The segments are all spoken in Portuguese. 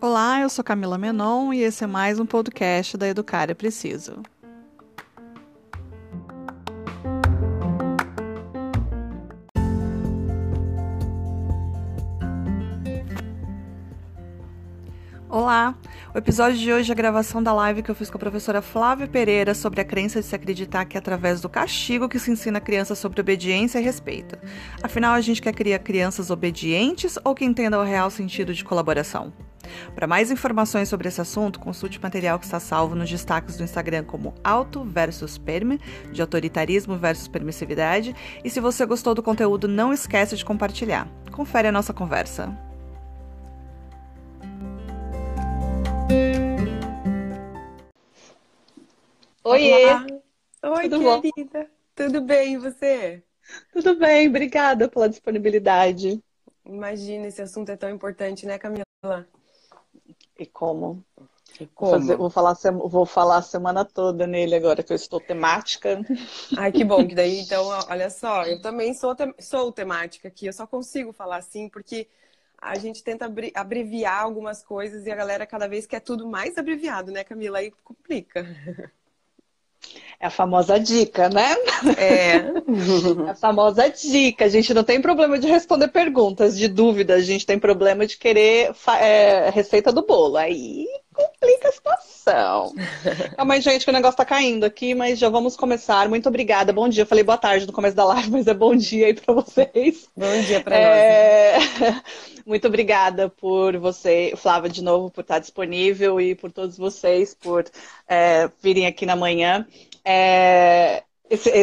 Olá, eu sou Camila Menon e esse é mais um podcast da Educar é Preciso. O episódio de hoje é a gravação da live que eu fiz com a professora Flávia Pereira sobre a crença de se acreditar que é através do castigo que se ensina a criança sobre obediência e respeito. Afinal, a gente quer criar crianças obedientes ou que entendam o real sentido de colaboração? Para mais informações sobre esse assunto, consulte o material que está salvo nos destaques do Instagram como Auto versus Perme, de autoritarismo versus permissividade. E se você gostou do conteúdo, não esqueça de compartilhar. Confere a nossa conversa. Oiê! Oi, Tudo querida. Tudo bem, e você? Tudo bem, obrigada pela disponibilidade. Imagina, esse assunto é tão importante, né, Camila? E como? E Vou, fazer- vou falar, sem- vou falar a semana toda nele agora que eu estou temática. Ai, que bom, que daí, então, olha só, eu também sou, te- sou temática aqui, eu só consigo falar assim porque a gente tenta abreviar algumas coisas e a galera cada vez quer tudo mais abreviado, né, Camila? Aí complica. É a famosa dica, né? É. A famosa dica. A gente não tem problema de responder perguntas, de dúvidas. A gente tem problema de querer é, receita do bolo. Aí complica a situação. Calma aí, gente, que o negócio tá caindo aqui, mas já vamos começar. Muito obrigada. Bom dia. Eu falei boa tarde no começo da live, mas é bom dia aí pra vocês. Bom dia pra nós. É, Muito obrigada por você, Flávia, de novo, por estar disponível e por todos vocês por é, virem aqui na manhã. É,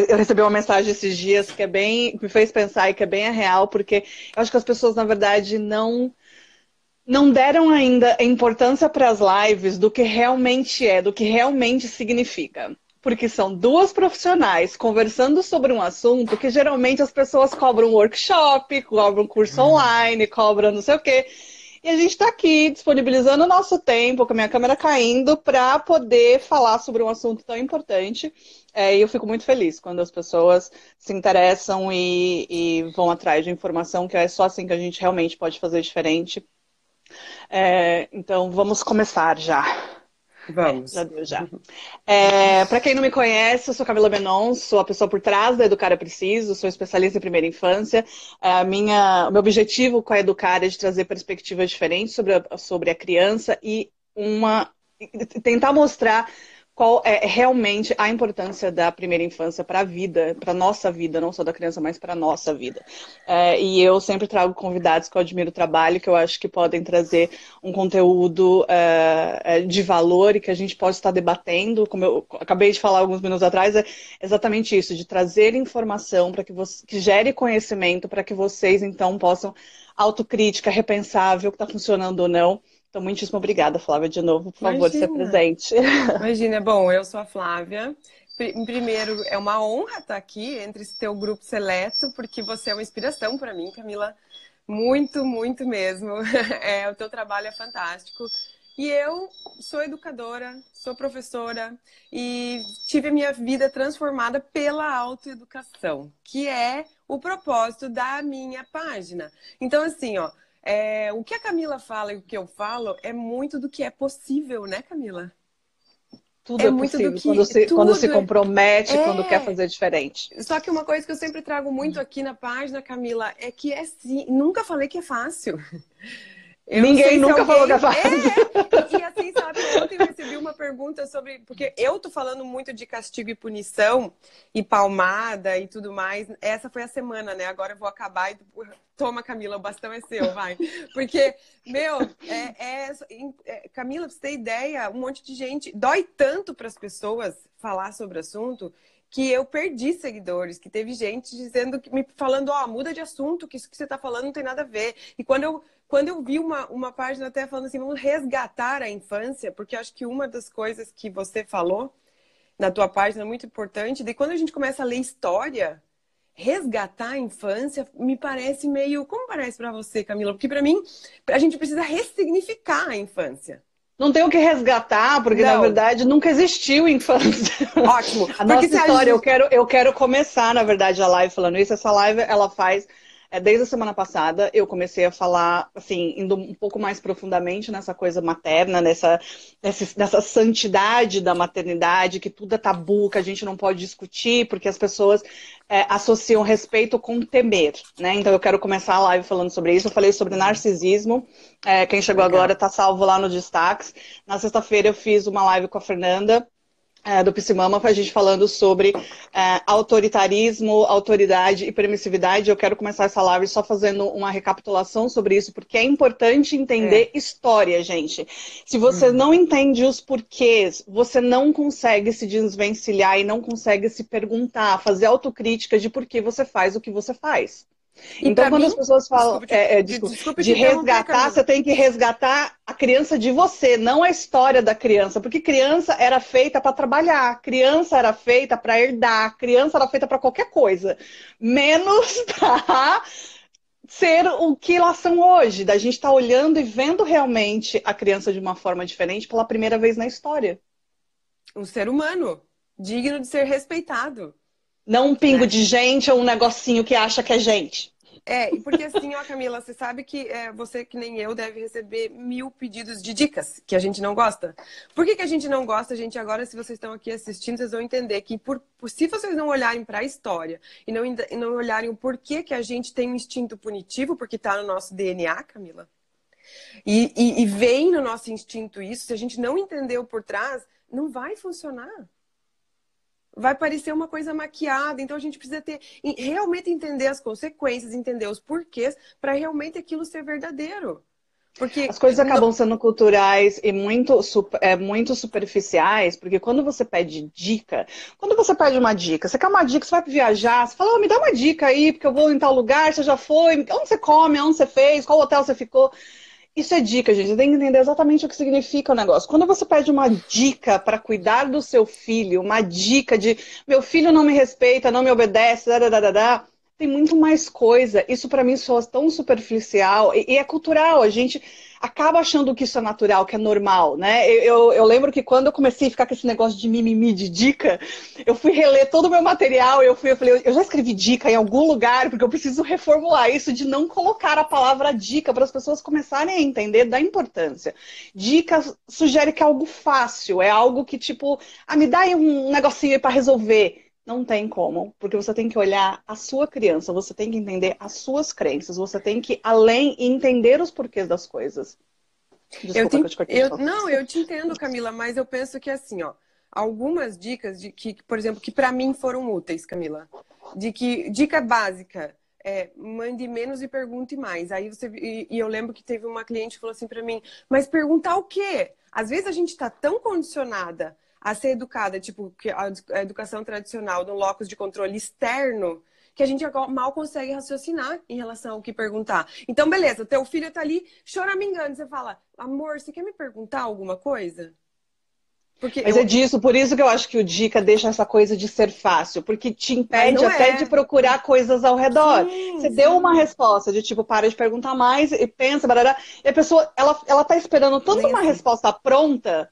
Eu recebi uma mensagem esses dias que é bem, me fez pensar e que é bem a real, porque eu acho que as pessoas, na verdade, não não deram ainda a importância para as lives do que realmente é, do que realmente significa. Porque são duas profissionais conversando sobre um assunto que geralmente as pessoas cobram workshop, cobram curso online, cobram não sei o quê. E a gente está aqui disponibilizando o nosso tempo, com a minha câmera caindo, para poder falar sobre um assunto tão importante. É, e eu fico muito feliz quando as pessoas se interessam e, e vão atrás de informação, que é só assim que a gente realmente pode fazer diferente. É, então, vamos começar já. Vamos. Já deu, já. É, para quem não me conhece, eu sou Camila Menon, sou a pessoa por trás da Educar é Preciso, sou especialista em primeira infância. É, a minha, o meu objetivo com a Educar é de trazer perspectivas diferentes sobre a, sobre a criança e uma e tentar mostrar qual é realmente a importância da primeira infância para a vida, para nossa vida, não só da criança, mas para nossa vida. É, e eu sempre trago convidados que eu admiro o trabalho, que eu acho que podem trazer um conteúdo é, é, de valor e que a gente pode estar debatendo, como eu acabei de falar alguns minutos atrás, é exatamente isso, de trazer informação para que, você, que gere conhecimento para que vocês então possam autocrítica, repensar, ver o que está funcionando ou não. Então, muitíssimo obrigada, Flávia, de novo, por favor, Imagina. ser presente. Imagina, bom, eu sou a Flávia. Pri- Primeiro, é uma honra estar aqui entre esse teu grupo seleto, porque você é uma inspiração para mim, Camila. Muito, muito mesmo. É, o teu trabalho é fantástico. E eu sou educadora, sou professora e tive a minha vida transformada pela autoeducação, que é o propósito da minha página. Então, assim, ó, é, o que a Camila fala e o que eu falo é muito do que é possível, né, Camila? Tudo É é, muito do possível que- quando se, tudo quando se é- compromete, É. quando quer fazer diferente. Só que uma coisa que eu sempre trago muito aqui na página, Camila, é que é sim. Nunca falei que é fácil. Eu Ninguém nunca falou que é fácil. É, e assim, sabe, ontem eu recebi uma pergunta sobre. Porque eu tô falando muito de castigo e punição, e palmada e tudo mais. Essa foi a semana, né? Agora eu vou acabar e. Toma, Camila, o bastão é seu, vai. Porque, meu, é, é- é- Camila, pra você ter ideia, um monte de gente. Dói tanto para as pessoas falar sobre o assunto que eu perdi seguidores, que teve gente dizendo que me falando, ó, muda de assunto, que isso que você tá falando não tem nada a ver. E quando eu quando eu vi uma, uma página até falando assim, vamos resgatar a infância, porque acho que uma das coisas que você falou na tua página é muito importante, de quando a gente começa a ler história, resgatar a infância me parece meio, como parece para você, Camila? Porque para mim, a gente precisa ressignificar a infância. não tenho o que resgatar, porque não. na verdade nunca existiu infância. Ótimo. a nossa história, gente... eu, quero, eu quero começar, na verdade, a live falando isso. Essa live ela faz desde a semana passada eu comecei a falar, assim, indo um pouco mais profundamente nessa coisa materna, nessa, nessa, santidade da maternidade, que tudo é tabu, que a gente não pode discutir, porque as pessoas é, associam respeito com temer, né? Então eu quero começar a live falando sobre isso. Eu falei sobre narcisismo. É, quem chegou agora está salvo lá no destaques. Na sexta-feira eu fiz uma live com a Fernanda é, do Psimama a gente falando sobre é, autoritarismo, autoridade e permissividade. Eu quero começar essa live só fazendo uma recapitulação sobre isso, porque é importante entender é. história, gente. Se você hum. não entende os porquês, você não consegue se desvencilhar e não consegue se perguntar, fazer autocrítica de por que você faz o que você faz. E então, quando mim, as pessoas falam desculpe, é, é, desculpe, desculpe de resgatar, você tem que resgatar a criança de você, não a história da criança. Porque criança era feita para trabalhar, criança era feita para herdar, criança era feita para qualquer coisa, menos para ser o que elas são hoje. Da gente estar tá olhando e vendo realmente a criança de uma forma diferente pela primeira vez na história. Um ser humano, digno de ser respeitado. Não um pingo né? de gente ou um negocinho que acha que é gente. É, porque assim, ó, Camila, você sabe que é, você, que nem eu, deve receber mil pedidos de dicas que a gente não gosta. Por que, que a gente não gosta, gente? Agora, se vocês estão aqui assistindo, vocês vão entender que por, por se vocês não olharem para a história e não, e não olharem o porquê que a gente tem um instinto punitivo, porque está no nosso DNA, Camila, e, e, e vem no nosso instinto isso, se a gente não entender o por trás, não vai funcionar vai parecer uma coisa maquiada. Então a gente precisa ter realmente entender as consequências, entender os porquês para realmente aquilo ser verdadeiro. Porque as coisas acabam sendo culturais e muito, é, muito superficiais, porque quando você pede dica, quando você pede uma dica, você quer uma dica, você vai viajar, você fala, oh, me dá uma dica aí, porque eu vou em tal lugar, você já foi, onde você come, onde você fez, qual hotel você ficou. Isso é dica, gente. Você tem que entender exatamente o que significa o negócio. Quando você pede uma dica para cuidar do seu filho, uma dica de meu filho não me respeita, não me obedece, da, da, da, da tem muito mais coisa. Isso para mim soa tão superficial e, e é cultural. A gente acaba achando que isso é natural, que é normal, né? Eu, eu, eu, lembro que quando eu comecei a ficar com esse negócio de mimimi de dica, eu fui reler todo o meu material eu fui, eu falei, eu já escrevi dica em algum lugar, porque eu preciso reformular isso de não colocar a palavra dica para as pessoas começarem a entender da importância. Dica sugere que é algo fácil, é algo que, tipo, ah, me dá aí um negocinho para resolver. Não tem como, porque você tem que olhar a sua criança, você tem que entender as suas crenças, você tem que além entender os porquês das coisas. Desculpa eu te, que eu te cortei. Eu, não, eu te entendo, Camila, mas eu penso que assim, ó, algumas dicas de que, por exemplo, que para mim foram úteis, Camila. De que dica básica é mande menos e pergunte mais. Aí você e, e eu lembro que teve uma cliente que falou assim para mim, mas perguntar o quê? Às vezes a gente está tão condicionada a ser educada, tipo, a educação tradicional no locus de controle externo, que a gente mal consegue raciocinar em relação ao que perguntar. Então, beleza, teu filho tá ali choramingando, você fala, amor, você quer me perguntar alguma coisa? Porque Mas eu... é disso, por isso que eu acho que o Dica deixa essa coisa de ser fácil, porque te impede até é. de procurar coisas ao redor. Sim, Você sim. deu uma resposta de tipo, para de perguntar mais e pensa, barará, e a pessoa, ela, ela tá esperando tanto uma assim. resposta pronta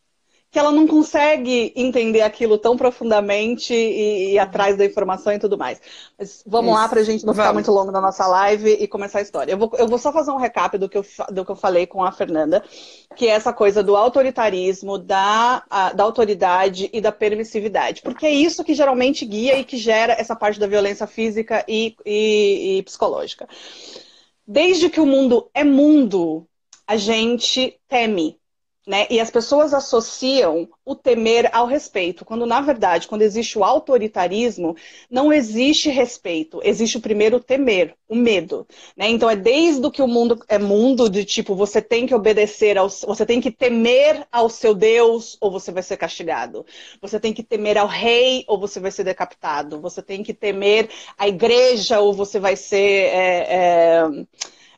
que ela não consegue entender aquilo tão profundamente e, e atrás da informação e tudo mais. Mas vamos Isso. lá para a gente não vamos. ficar muito longo na nossa live e começar a história. Eu vou, eu vou só fazer um recap do que, eu, do que eu falei com a Fernanda, que é essa coisa do autoritarismo, da, a, da autoridade e da permissividade. Porque é isso que geralmente guia e que gera essa parte da violência física e, e, e psicológica. Desde que o mundo é mundo, a gente teme né? E as pessoas associam o temer ao respeito, quando na verdade, quando existe o autoritarismo, não existe respeito, existe o primeiro temer, o medo, né? Então é desde que o mundo é mundo de tipo você tem que obedecer ao, você tem que temer ao seu Deus ou você vai ser castigado, você tem que temer ao rei ou você vai ser decapitado, você tem que temer a igreja ou você vai ser é, é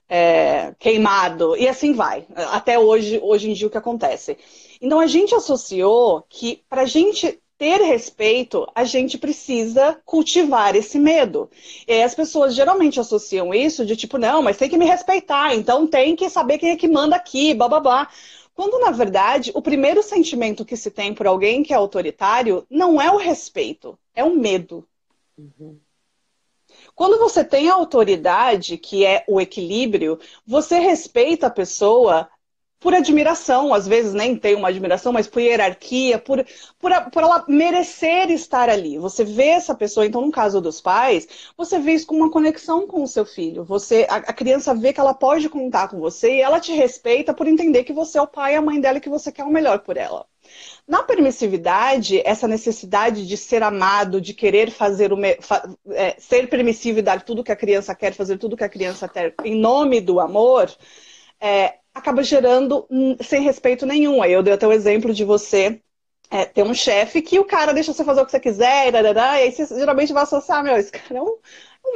é, queimado, e assim vai. Até hoje, hoje em dia, o que acontece. Então, a gente associou que para a gente ter respeito, a gente precisa cultivar esse medo. E as pessoas geralmente associam isso de tipo, não, mas tem que me respeitar, então tem que saber quem é que manda aqui, blá blá blá. Quando, na verdade, o primeiro sentimento que se tem por alguém que é autoritário não é o respeito, é o medo. Uhum. Quando você tem a autoridade, que é o equilíbrio, você respeita a pessoa por admiração, às vezes nem tem uma admiração, mas por hierarquia, por, por, por ela merecer estar ali. Você vê essa pessoa, então no caso dos pais, você vê isso com uma conexão com o seu filho. Você, a, a criança vê que ela pode contar com você e ela te respeita por entender que você é o pai e a mãe dela e que você quer o melhor por ela. Na permissividade, essa necessidade de ser amado, de querer fazer o fa é, ser permissivo e dar tudo que a criança quer, fazer tudo que a criança quer em nome do amor, é, acaba gerando sem respeito nenhum. Aí eu dei até o exemplo de você é, ter um chefe que o cara deixa você fazer o que você quiser, e, aí você geralmente vai associar, meu, esse cara é um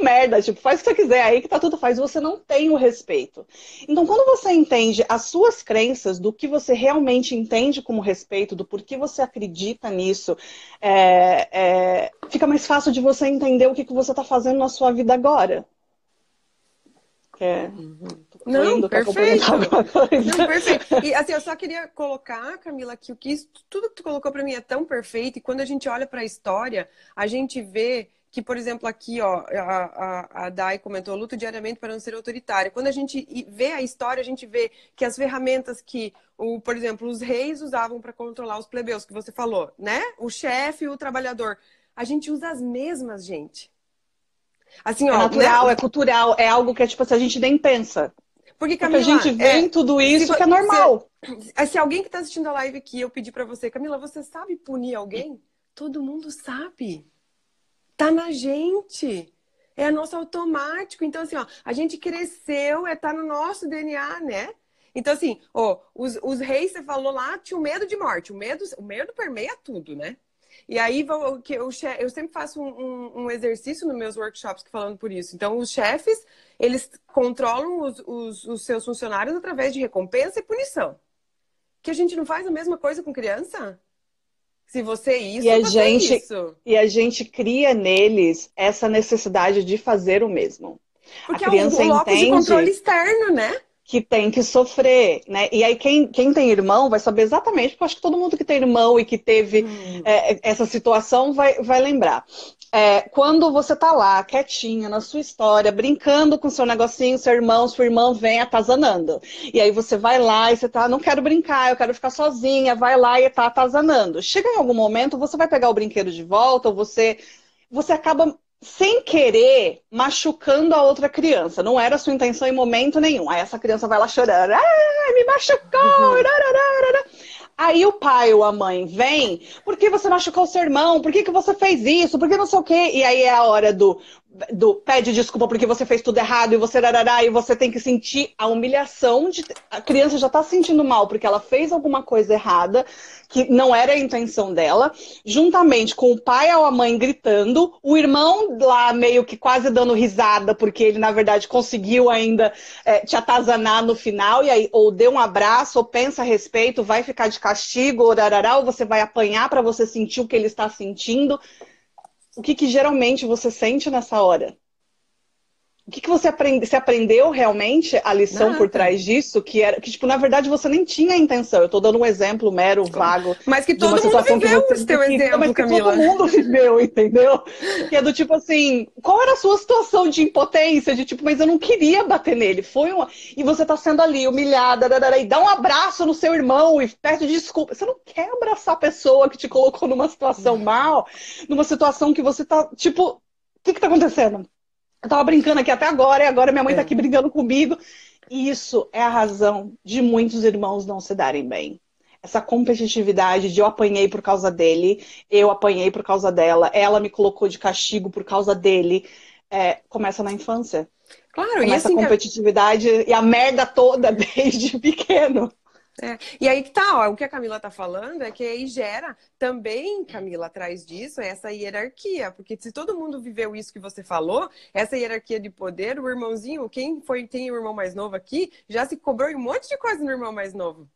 merda, tipo, faz o que você quiser, aí que tá tudo faz, você não tem o respeito. Então, quando você entende as suas crenças, do que você realmente entende como respeito, do porquê você acredita nisso, é, é, fica mais fácil de você entender o que, que você tá fazendo na sua vida agora. É, não, perfeito. Não, perfeito. E assim, eu só queria colocar, Camila, que o que tudo que tu colocou para mim é tão perfeito. E quando a gente olha para a história, a gente vê que, por exemplo, aqui, ó, a, a, a Dai comentou, luto diariamente para não ser autoritária. Quando a gente vê a história, a gente vê que as ferramentas que, o, por exemplo, os reis usavam para controlar os plebeus, que você falou, né? O chefe e o trabalhador. A gente usa as mesmas, gente. Assim, é ó, natural, né? é cultural, é algo que tipo, assim, a gente nem pensa. Porque, Camila, Porque a gente vê é, tudo isso que é normal. Se, se alguém que está assistindo a live aqui, eu pedir para você, Camila, você sabe punir alguém? Todo mundo sabe. Tá na gente. É nosso automático. Então, assim, ó, a gente cresceu, é tá no nosso DNA, né? Então, assim, ó, os, os reis, você falou lá, tinham medo de morte. O medo, o medo permeia tudo, né? E aí que eu, eu sempre faço um, um, exercício nos meus workshops falando por isso. Então, os chefes, eles controlam os, os, os seus funcionários através de recompensa e punição. Que a gente não faz a mesma coisa com criança? Se você isso, e a gente isso. E a gente cria neles essa necessidade de fazer o mesmo. Porque a criança é um, um entende... de controle externo, né? Que tem que sofrer, né? E aí quem, quem tem irmão vai saber exatamente, porque eu acho que todo mundo que tem irmão e que teve hum. é, essa situação vai, vai lembrar. É, quando você tá lá, quietinha, na sua história, brincando com seu negocinho, seu irmão, sua irmã vem atazanando. E aí você vai lá e você tá, não quero brincar, eu quero ficar sozinha, vai lá e tá atazanando. Chega em algum momento, você vai pegar o brinquedo de volta, ou você, você acaba sem querer, machucando a outra criança. Não era sua intenção em momento nenhum. Aí essa criança vai lá chorando. Ah, me machucou! Uhum. Aí o pai ou a mãe vem, por que você machucou o seu irmão? Por que, que você fez isso? Por que não sei o quê? E aí é a hora do do pede desculpa porque você fez tudo errado e você darará, e você tem que sentir a humilhação de a criança já está sentindo mal porque ela fez alguma coisa errada que não era a intenção dela, juntamente com o pai ou a mãe gritando, o irmão lá meio que quase dando risada porque ele na verdade conseguiu ainda é, te atazanar no final e aí ou deu um abraço ou pensa a respeito, vai ficar de castigo ou darará, ou você vai apanhar para você sentir o que ele está sentindo o que, que geralmente você sente nessa hora? O que, que você, aprende, você aprendeu realmente a lição Nada. por trás disso? Que era que, tipo, na verdade, você nem tinha a intenção. Eu tô dando um exemplo mero, vago. Mas que todo mundo viveu que teu que, exemplo, mas que Camila. todo mundo viveu, entendeu? Que é do tipo assim, qual era a sua situação de impotência? De tipo, mas eu não queria bater nele. Foi uma. E você tá sendo ali humilhada, e dá um abraço no seu irmão e pede desculpa. Você não quer abraçar a pessoa que te colocou numa situação mal, numa situação que você tá, tipo, o que que tá acontecendo? Eu tava brincando aqui até agora, e agora minha mãe tá é. tá aqui brigando comigo. E isso é a razão de muitos irmãos não se darem bem. Essa competitividade de eu apanhei por causa dele, eu apanhei por causa dela, ela me colocou de castigo por causa dele. É, começa na infância. Claro, começa e assim, a competitividade e a merda toda desde pequeno. É. E aí que tá, ó, o que a Camila tá falando é que aí gera também, Camila, atrás disso, essa hierarquia. Porque se todo mundo viveu isso que você falou, essa hierarquia de poder, o irmãozinho, quem foi tem o irmão mais novo aqui, já se cobrou um monte de coisa no irmão mais novo.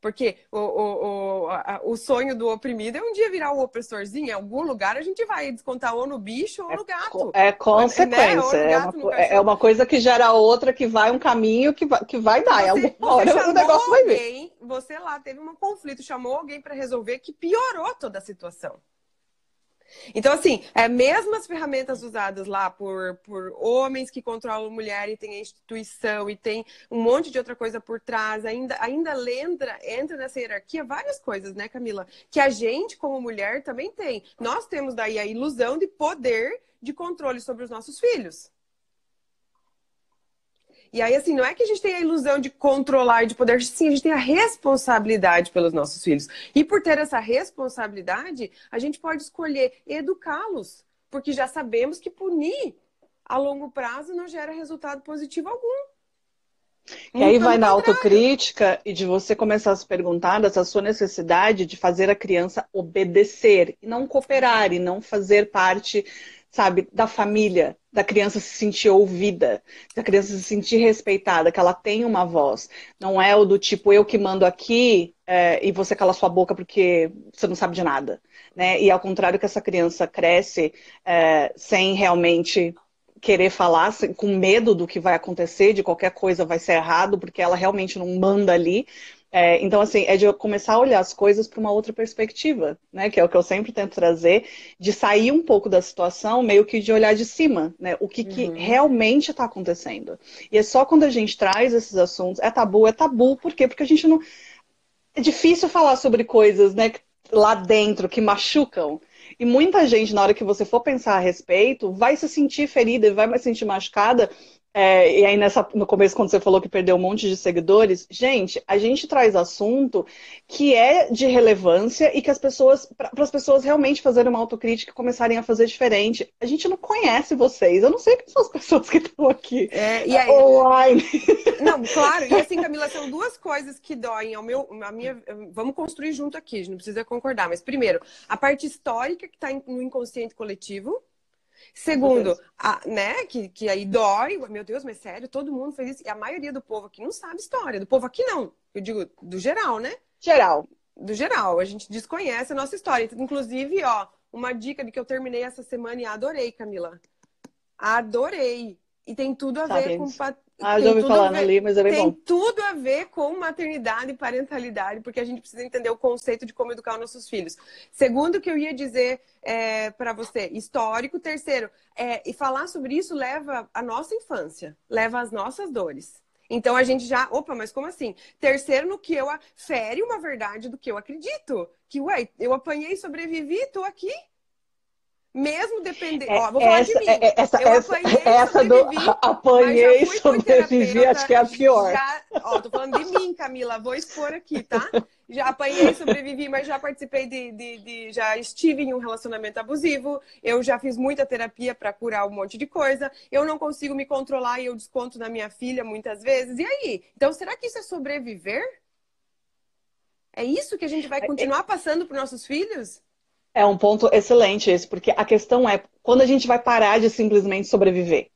Porque o, o, o, a, o sonho do oprimido é um dia virar o opressorzinho. Em algum lugar a gente vai descontar ou no bicho ou é, no gato. É consequência. Né? É, uma, é, uma, coisa que gera outra, que vai um caminho que vai, que vai dar. Você, em alguma hora o negócio alguém, vai você lá teve um conflito, chamou alguém para resolver que piorou toda a situação. Então, assim, é mesmas ferramentas usadas lá por, por homens que controlam mulher e tem a instituição e tem um monte de outra coisa por trás, ainda, ainda lembra, entra nessa hierarquia várias coisas, né, Camila? Que a gente, como mulher, também tem. Nós temos daí a ilusão de poder de controle sobre os nossos filhos. E aí, assim, não é que a gente tem a ilusão de controlar e de poder, sim, a gente tem a responsabilidade pelos nossos filhos. E por ter essa responsabilidade, a gente pode escolher educá-los, porque já sabemos que punir a longo prazo não gera resultado positivo algum. E aí vai na autocrítica e de você começar a se perguntar dessa sua necessidade de fazer a criança obedecer e não cooperar e não fazer parte sabe, da família, da criança se sentir ouvida, da criança se sentir respeitada, que ela tem uma voz. Não é o do tipo, eu que mando aqui é, e você cala sua boca porque você não sabe de nada. Né? E ao contrário que essa criança cresce é, sem realmente querer falar, com medo do que vai acontecer, de qualquer coisa vai ser errado, porque ela realmente não manda ali, é, então, assim, é de eu começar a olhar as coisas para uma outra perspectiva, né? Que é o que eu sempre tento trazer, de sair um pouco da situação, meio que de olhar de cima, né? O que, uhum. que realmente está acontecendo. E é só quando a gente traz esses assuntos, é tabu, é tabu, por quê? Porque a gente não. É difícil falar sobre coisas, né, lá dentro que machucam. E muita gente, na hora que você for pensar a respeito, vai se sentir ferida e vai se sentir machucada é, e aí, nessa, no começo, quando você falou que perdeu um monte de seguidores, gente, a gente traz assunto que é de relevância e que as pessoas, para as pessoas realmente fazerem uma autocrítica e começarem a fazer diferente. A gente não conhece vocês, eu não sei quem são as pessoas que estão aqui é, aí, online. Não, claro, e assim, Camila, são duas coisas que doem ao meu, a minha. Vamos construir junto aqui, a gente não precisa concordar, mas primeiro, a parte histórica que está no inconsciente coletivo Segundo, a, né, que, que aí dói, meu Deus, mas sério, todo mundo fez isso. E a maioria do povo aqui não sabe história. Do povo aqui não. Eu digo do geral, né? Geral. Do geral. A gente desconhece a nossa história. Inclusive, ó, uma dica de que eu terminei essa semana e adorei, Camila. Adorei. E tem tudo a ver com ah, já ouvi falar ali, mas é bem tem bom. tudo a ver com maternidade e parentalidade, porque a gente precisa entender o conceito de como educar os nossos filhos. Segundo, que eu ia dizer é, para você, histórico. Terceiro, é, e falar sobre isso leva a nossa infância, leva as nossas dores. Então a gente já, opa, mas como assim? Terceiro, no que eu fere uma verdade do que eu acredito. Que, ué, eu apanhei, sobrevivi, tô aqui mesmo dependendo. É, vou falar essa, de mim. É, essa, eu essa, essa do apanhei sobrevivi, acho que é a pior. Já, ó, tô falando de mim, Camila, vou expor aqui, tá? Já apanhei, sobrevivi, mas já participei de, de, de, Já estive em um relacionamento abusivo. Eu já fiz muita terapia para curar um monte de coisa. Eu não consigo me controlar e eu desconto na minha filha muitas vezes. E aí? Então, será que isso é sobreviver? É isso que a gente vai é, continuar passando para nossos filhos? É um ponto excelente esse, porque a questão é quando a gente vai parar de simplesmente sobreviver.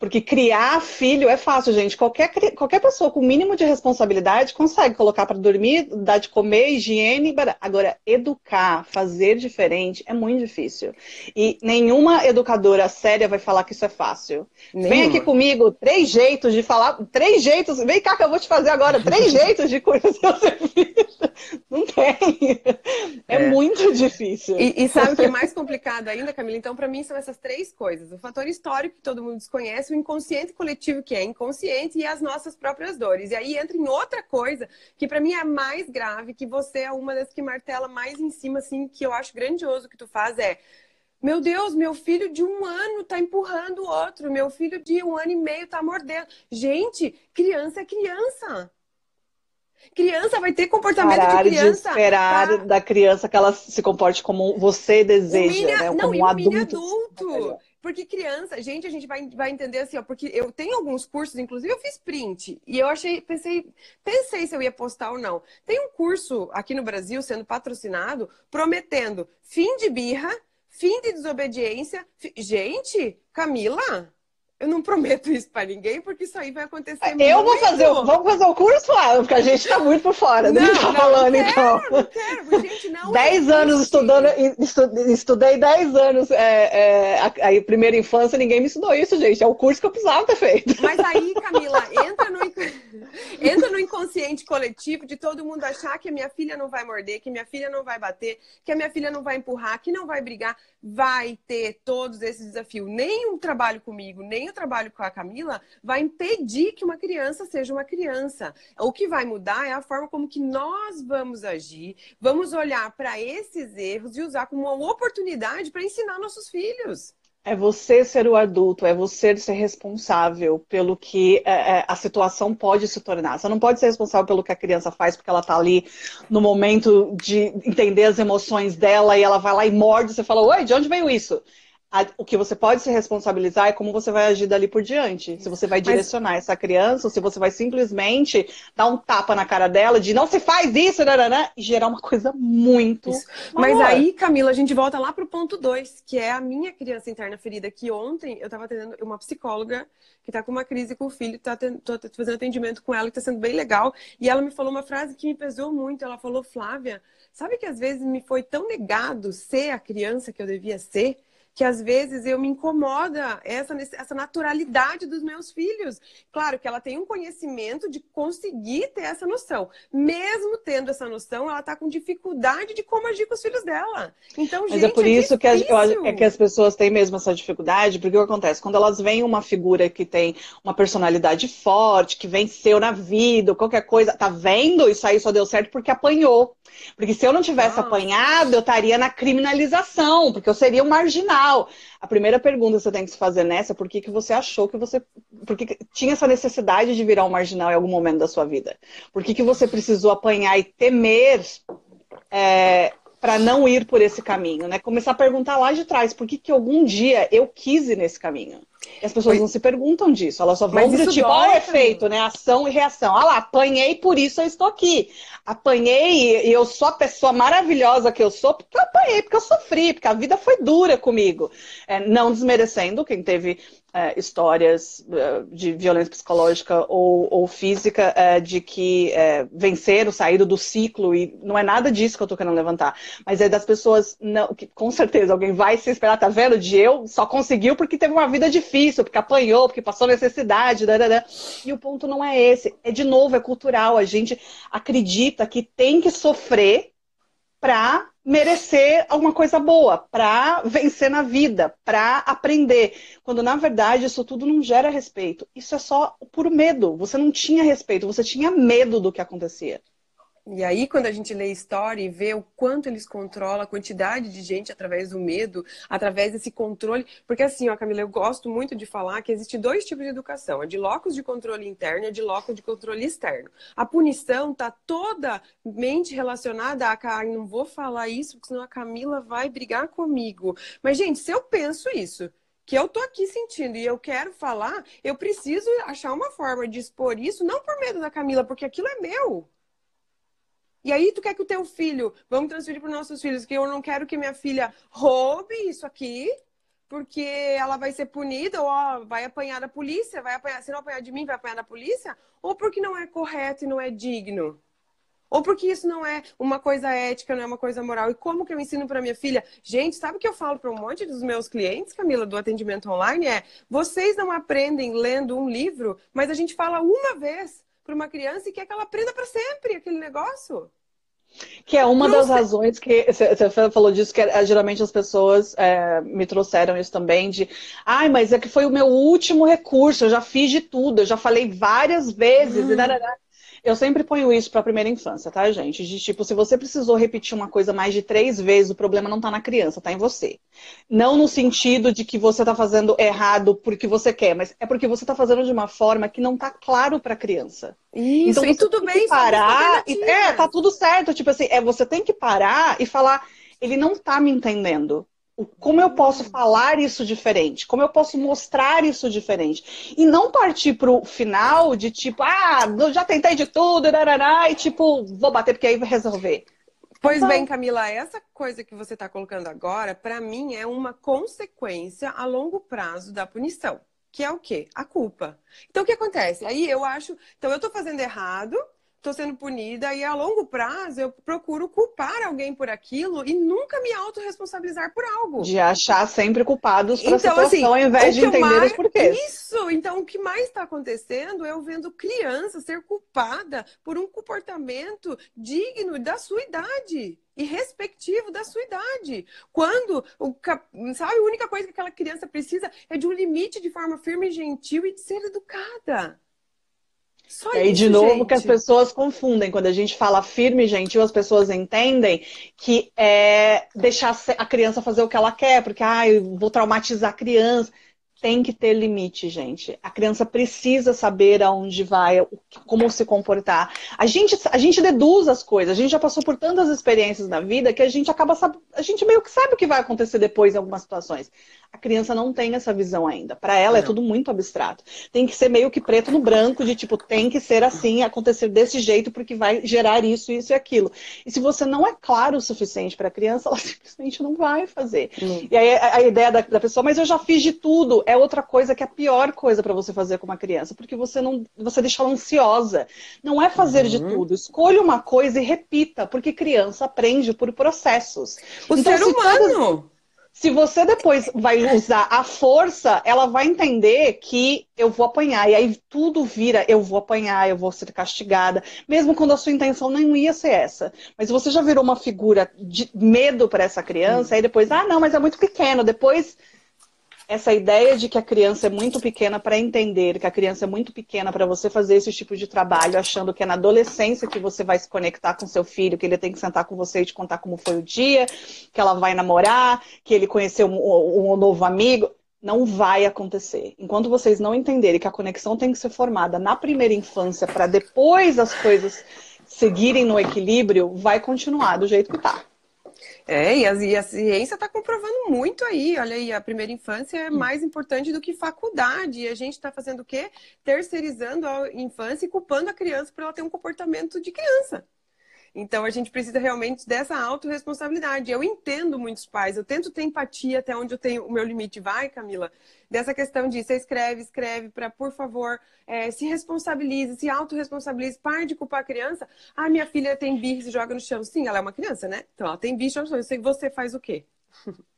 Porque criar filho é fácil, gente. Qualquer, qualquer pessoa com o mínimo de responsabilidade consegue colocar para dormir, dar de comer, higiene. Agora, educar, fazer diferente é muito difícil. E nenhuma educadora séria vai falar que isso é fácil. Nenhuma. Vem aqui comigo, três jeitos de falar, três jeitos. Vem cá que eu vou te fazer agora, três jeitos de cuidar seu. Não tem. É, é, muito difícil. E, e sabe o que é mais complicado ainda, Camila? Então, para mim, são essas três coisas: o fator histórico que todo mundo desconhece o inconsciente coletivo que é inconsciente e as nossas próprias dores. E aí entra em outra coisa que para mim é mais grave, que você é uma das que martela mais em cima, assim, que eu acho grandioso que tu faz é meu Deus, meu filho de um ano tá empurrando o outro, meu filho de um ano e meio tá mordendo. Gente, criança é criança. Criança vai ter comportamento Parar de criança. De esperar tá? da criança que ela se comporte como você deseja, Humilha... né? Como não, um adulto. adulto. Porque criança, gente, a gente vai, vai entender assim, ó, porque eu tenho alguns cursos, inclusive eu fiz print, e eu achei, pensei, pensei se eu ia postar ou não. Tem um curso aqui no Brasil sendo patrocinado, prometendo fim de birra, fim de desobediência. Fi... Gente, Camila, eu não prometo isso para ninguém, porque isso aí vai acontecer Eu muito. vou fazer, vamos fazer o curso porque a gente está muito por fora não, do que tá não, falando, não então. Quero, não quero, gente, não Dez anos estudando, estudei dez anos, é, é, a, a, primeira infância, ninguém me ensinou isso, gente. É o curso que eu precisava ter feito. Mas aí, Camila, entra no, entra no inconsciente coletivo de todo mundo achar que a minha filha não vai morder, que minha filha não vai bater, que a minha filha não vai empurrar, que não vai brigar. Vai ter todos esses desafios. Nem o trabalho comigo, nem o trabalho com a Camila vai impedir que uma criança seja uma criança. O que vai mudar é a forma como que nós vamos agir, vamos olhar para esses erros e usar como uma oportunidade para ensinar nossos filhos. É você ser o adulto, é você ser responsável pelo que é, é, a situação pode se tornar. Você não pode ser responsável pelo que a criança faz porque ela está ali no momento de entender as emoções dela e ela vai lá e morde. Você fala, oi, de onde veio isso? O que você pode se responsabilizar é como você vai agir dali por diante. Se você vai direcionar Mas... essa criança, ou se você vai simplesmente dar um tapa na cara dela de não se faz isso, nananã, e gerar uma coisa muito. Mas aí, Camila, a gente volta lá pro ponto dois, que é a minha criança interna ferida. Que ontem eu estava atendendo uma psicóloga que está com uma crise com o filho, tá tô fazendo atendimento com ela, que está sendo bem legal. E ela me falou uma frase que me pesou muito. Ela falou, Flávia, sabe que às vezes me foi tão negado ser a criança que eu devia ser? Que às vezes eu me incomoda essa, essa naturalidade dos meus filhos. Claro que ela tem um conhecimento de conseguir ter essa noção. Mesmo tendo essa noção, ela está com dificuldade de como agir com os filhos dela. Então, Mas gente, é por é isso que, a, é que as pessoas têm mesmo essa dificuldade, porque o que acontece? Quando elas veem uma figura que tem uma personalidade forte, que venceu na vida, qualquer coisa, tá vendo? Isso aí só deu certo porque apanhou. Porque se eu não tivesse ah. apanhado, eu estaria na criminalização, porque eu seria um marginal. A primeira pergunta que você tem que se fazer nessa é por que, que você achou que você. Por que, que tinha essa necessidade de virar um marginal em algum momento da sua vida? Por que, que você precisou apanhar e temer é, para não ir por esse caminho? Né? Começar a perguntar lá de trás, por que, que algum dia eu quis ir nesse caminho? E as pessoas não se perguntam disso, elas só vão Mas do tipo, olha o efeito, né? Ação e reação. Ah lá, apanhei, por isso eu estou aqui. Apanhei e eu sou a pessoa maravilhosa que eu sou, porque eu apanhei, porque eu sofri, porque a vida foi dura comigo. É, não desmerecendo quem teve é, histórias é, de violência psicológica ou, ou física é, de que é, venceram, saíram do ciclo, e não é nada disso que eu tô querendo levantar. Mas é das pessoas, não, que com certeza alguém vai se esperar, tá vendo? De eu só conseguiu porque teve uma vida difícil, porque apanhou, porque passou necessidade, dadada. e o ponto não é esse. É de novo, é cultural. A gente acredita que tem que sofrer para merecer alguma coisa boa, para vencer na vida, para aprender. Quando na verdade isso tudo não gera respeito. Isso é só por medo. Você não tinha respeito, você tinha medo do que acontecia. E aí, quando a gente lê história e vê o quanto eles controlam a quantidade de gente através do medo, através desse controle. Porque assim, ó, Camila, eu gosto muito de falar que existe dois tipos de educação: a de locus de controle interno e a de locus de controle externo. A punição tá toda mente relacionada a ah, não vou falar isso, porque senão a Camila vai brigar comigo. Mas, gente, se eu penso isso, que eu tô aqui sentindo e eu quero falar, eu preciso achar uma forma de expor isso, não por medo da Camila, porque aquilo é meu. E aí tu quer que o teu filho, vamos transferir para os nossos filhos, que eu não quero que minha filha roube isso aqui, porque ela vai ser punida, ou ó, vai apanhar da polícia, vai apanhar, se não apanhar de mim, vai apanhar da polícia, ou porque não é correto e não é digno. Ou porque isso não é uma coisa ética, não é uma coisa moral. E como que eu ensino para minha filha? Gente, sabe o que eu falo para um monte dos meus clientes, Camila, do atendimento online? É: vocês não aprendem lendo um livro, mas a gente fala uma vez para uma criança e quer que ela aprenda para sempre aquele negócio. Que é uma das razões que você falou disso, que é, geralmente as pessoas é, me trouxeram isso também, de ai, mas é que foi o meu último recurso, eu já fiz de tudo, eu já falei várias vezes, hum. e eu sempre ponho isso para a primeira infância, tá, gente? De tipo, se você precisou repetir uma coisa mais de três vezes, o problema não está na criança, está em você. Não no sentido de que você está fazendo errado porque você quer, mas é porque você está fazendo de uma forma que não está claro para a criança. Isso, então, e tudo bem, parar. E, é, tá tudo certo. Tipo assim, é, você tem que parar e falar, ele não está me entendendo como eu posso falar isso diferente? Como eu posso mostrar isso diferente? E não partir pro final de tipo, ah, eu já tentei de tudo, e tipo, vou bater porque aí vai resolver. Pois então... bem, Camila, essa coisa que você está colocando agora, para mim, é uma consequência a longo prazo da punição. Que é o quê? A culpa. Então, o que acontece? Aí eu acho. Então, eu estou fazendo errado, estou sendo punida e a longo prazo eu procuro culpar alguém por aquilo e nunca me autorresponsabilizar por algo. De achar sempre culpados para então, a assim, situação assim, ao invés de entender mais... os porquês. Isso! Então, o que mais está acontecendo é eu vendo criança ser culpada por um comportamento digno da sua idade e respectivo da sua idade. Quando, o, sabe, a única coisa que aquela criança precisa é de um limite de forma firme e gentil e de ser educada. Só e aí, de novo, gente. que as pessoas confundem. Quando a gente fala firme e gentil, as pessoas entendem que é deixar a criança fazer o que ela quer, porque ah, eu vou traumatizar a criança tem que ter limite, gente. A criança precisa saber aonde vai, como se comportar. A gente, a gente deduz as coisas, a gente já passou por tantas experiências na vida que a gente acaba a gente meio que sabe o que vai acontecer depois em algumas situações. A criança não tem essa visão ainda. Para ela é é tudo muito abstrato. Tem que ser meio que preto no branco, de tipo, tem que ser assim, acontecer desse jeito, porque vai gerar isso, isso e aquilo. E se você não é claro o suficiente para a criança, ela simplesmente não vai fazer. Hum. E aí a, a ideia da, da pessoa, mas eu já fiz de tudo é outra coisa que é a pior coisa para você fazer com uma criança, porque você não você deixa ela ansiosa. Não é fazer uhum. de tudo. Escolha uma coisa e repita, porque criança aprende por processos. O então, ser humano. Todas... Se você depois vai usar a força, ela vai entender que eu vou apanhar. E aí tudo vira, eu vou apanhar, eu vou ser castigada. Mesmo quando a sua intenção não ia ser essa. Mas você já virou uma figura de medo para essa criança, hum. aí depois, ah, não, mas é muito pequeno. Depois essa ideia de que a criança é muito pequena para entender, que a criança é muito pequena para você fazer esse tipo de trabalho, achando que é na adolescência que você vai se conectar com seu filho, que ele tem que sentar com você e te contar como foi o dia, que ela vai namorar, que ele conheceu um, um novo amigo. Não vai acontecer. Enquanto vocês não entenderem que a conexão tem que ser formada na primeira infância para depois as coisas seguirem no equilíbrio, vai continuar do jeito que está. É, e a, e a ciência está comprovando muito aí. Olha aí, a primeira infância é mais importante do que faculdade. E a gente está fazendo o quê? Terceirizando a infância e culpando a criança por ela ter um comportamento de criança. Então a gente precisa realmente dessa autorresponsabilidade. Eu entendo muitos pais, eu tento ter empatia até onde eu tenho o meu limite. Vai, Camila, dessa questão de você escreve, escreve para, por favor, é, se responsabilize, se autorresponsabilize, pare de culpar a criança. Ah, minha filha tem birra e se joga no chão. Sim, ela é uma criança, né? Então ela tem birra, eu sei que você faz o quê?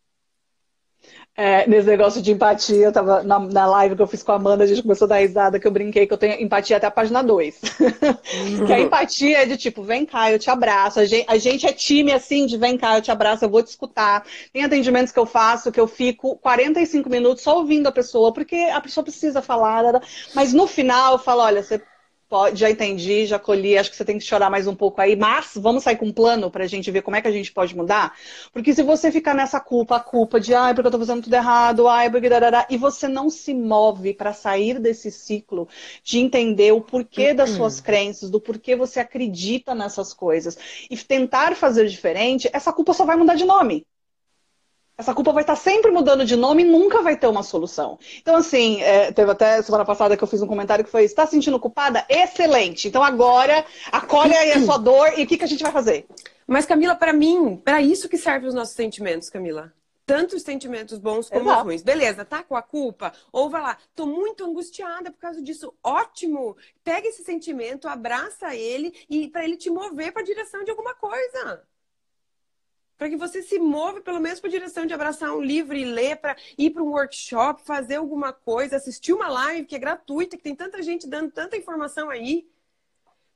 É, nesse negócio de empatia, eu tava na, na, live que eu fiz com a Amanda, a gente começou a dar risada, que eu brinquei que eu tenho empatia até a página 2. Uhum. que a empatia é de tipo, vem cá, eu te abraço. A gente, a gente, é time assim, de vem cá, eu te abraço, eu vou te escutar. Tem atendimentos que eu faço que eu fico 45 minutos só ouvindo a pessoa, porque a pessoa precisa falar, mas no final eu falo, olha, você Pode, já entendi, já colhi, acho que você tem que chorar mais um pouco aí, mas vamos sair com um plano para a gente ver como é que a gente pode mudar? Porque se você ficar nessa culpa, a culpa de, ai, porque eu tô fazendo tudo errado, ai, porque darará, e você não se move para sair desse ciclo de entender o porquê das uhum. suas crenças, do porquê você acredita nessas coisas, e tentar fazer diferente, essa culpa só vai mudar de nome. Essa culpa vai estar sempre mudando de nome e nunca vai ter uma solução. Então, assim, é, teve até semana passada que eu fiz um comentário que foi: está sentindo culpada? Excelente. Então, agora, acolhe aí a sua dor e o que, que a gente vai fazer? Mas, Camila, para mim, para isso que servem os nossos sentimentos, Camila. Tanto os sentimentos bons como Exato. os ruins. Beleza, tá com a culpa? Ou vai lá, tô muito angustiada por causa disso. Ótimo! Pega esse sentimento, abraça ele e para ele te mover para a direção de alguma coisa para que você se move pelo menos para a direção de abraçar um livro e ler, para ir para um workshop, fazer alguma coisa, assistir uma live que é gratuita, que tem tanta gente dando tanta informação aí.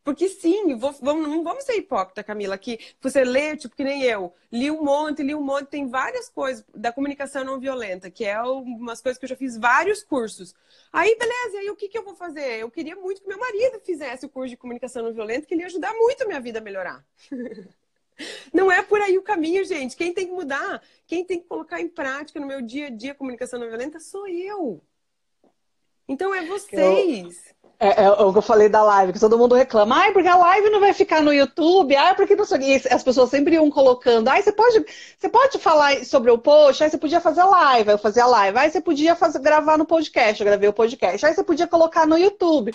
Porque sim, vou, vamos, não vamos ser hipócrita, Camila, que você lê, tipo que nem eu, li um monte, li um monte, tem várias coisas da comunicação não violenta, que é umas coisas que eu já fiz vários cursos. Aí, beleza, aí o que, que eu vou fazer? Eu queria muito que meu marido fizesse o curso de comunicação não violenta, que ele ia ajudar muito a minha vida a melhorar. Não é por aí o caminho, gente. Quem tem que mudar, quem tem que colocar em prática no meu dia a dia a comunicação não violenta sou eu. Então é vocês. Eu... É, é, o que eu falei da live, que todo mundo reclama, ai, porque a live não vai ficar no YouTube, ai, porque não sei. As pessoas sempre iam colocando, ai, você pode, você pode falar sobre o post, ai, você podia fazer live, eu fazia live, ai, você podia fazer, gravar no podcast, eu gravei o podcast, ai, você podia colocar no YouTube.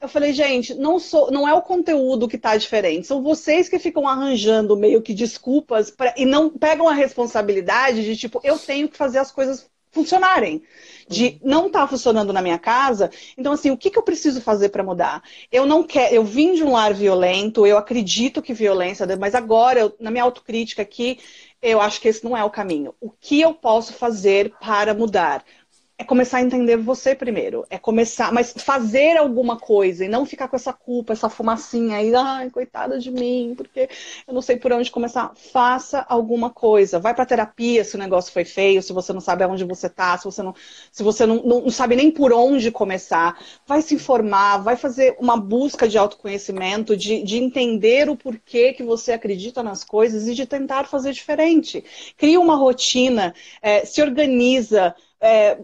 Eu falei, gente, não, sou, não é o conteúdo que está diferente, são vocês que ficam arranjando meio que desculpas pra, e não pegam a responsabilidade de tipo, eu tenho que fazer as coisas funcionarem, de não estar tá funcionando na minha casa. Então, assim, o que, que eu preciso fazer para mudar? Eu não quero, eu vim de um lar violento, eu acredito que violência, mas agora, eu, na minha autocrítica aqui, eu acho que esse não é o caminho. O que eu posso fazer para mudar? É começar a entender você primeiro. É começar, mas fazer alguma coisa e não ficar com essa culpa, essa fumacinha aí, ai, coitada de mim, porque eu não sei por onde começar. Faça alguma coisa. Vai pra terapia se o negócio foi feio, se você não sabe aonde você tá, se você não, se você não, não, não sabe nem por onde começar. Vai se informar, vai fazer uma busca de autoconhecimento, de, de entender o porquê que você acredita nas coisas e de tentar fazer diferente. Cria uma rotina, é, se organiza, é,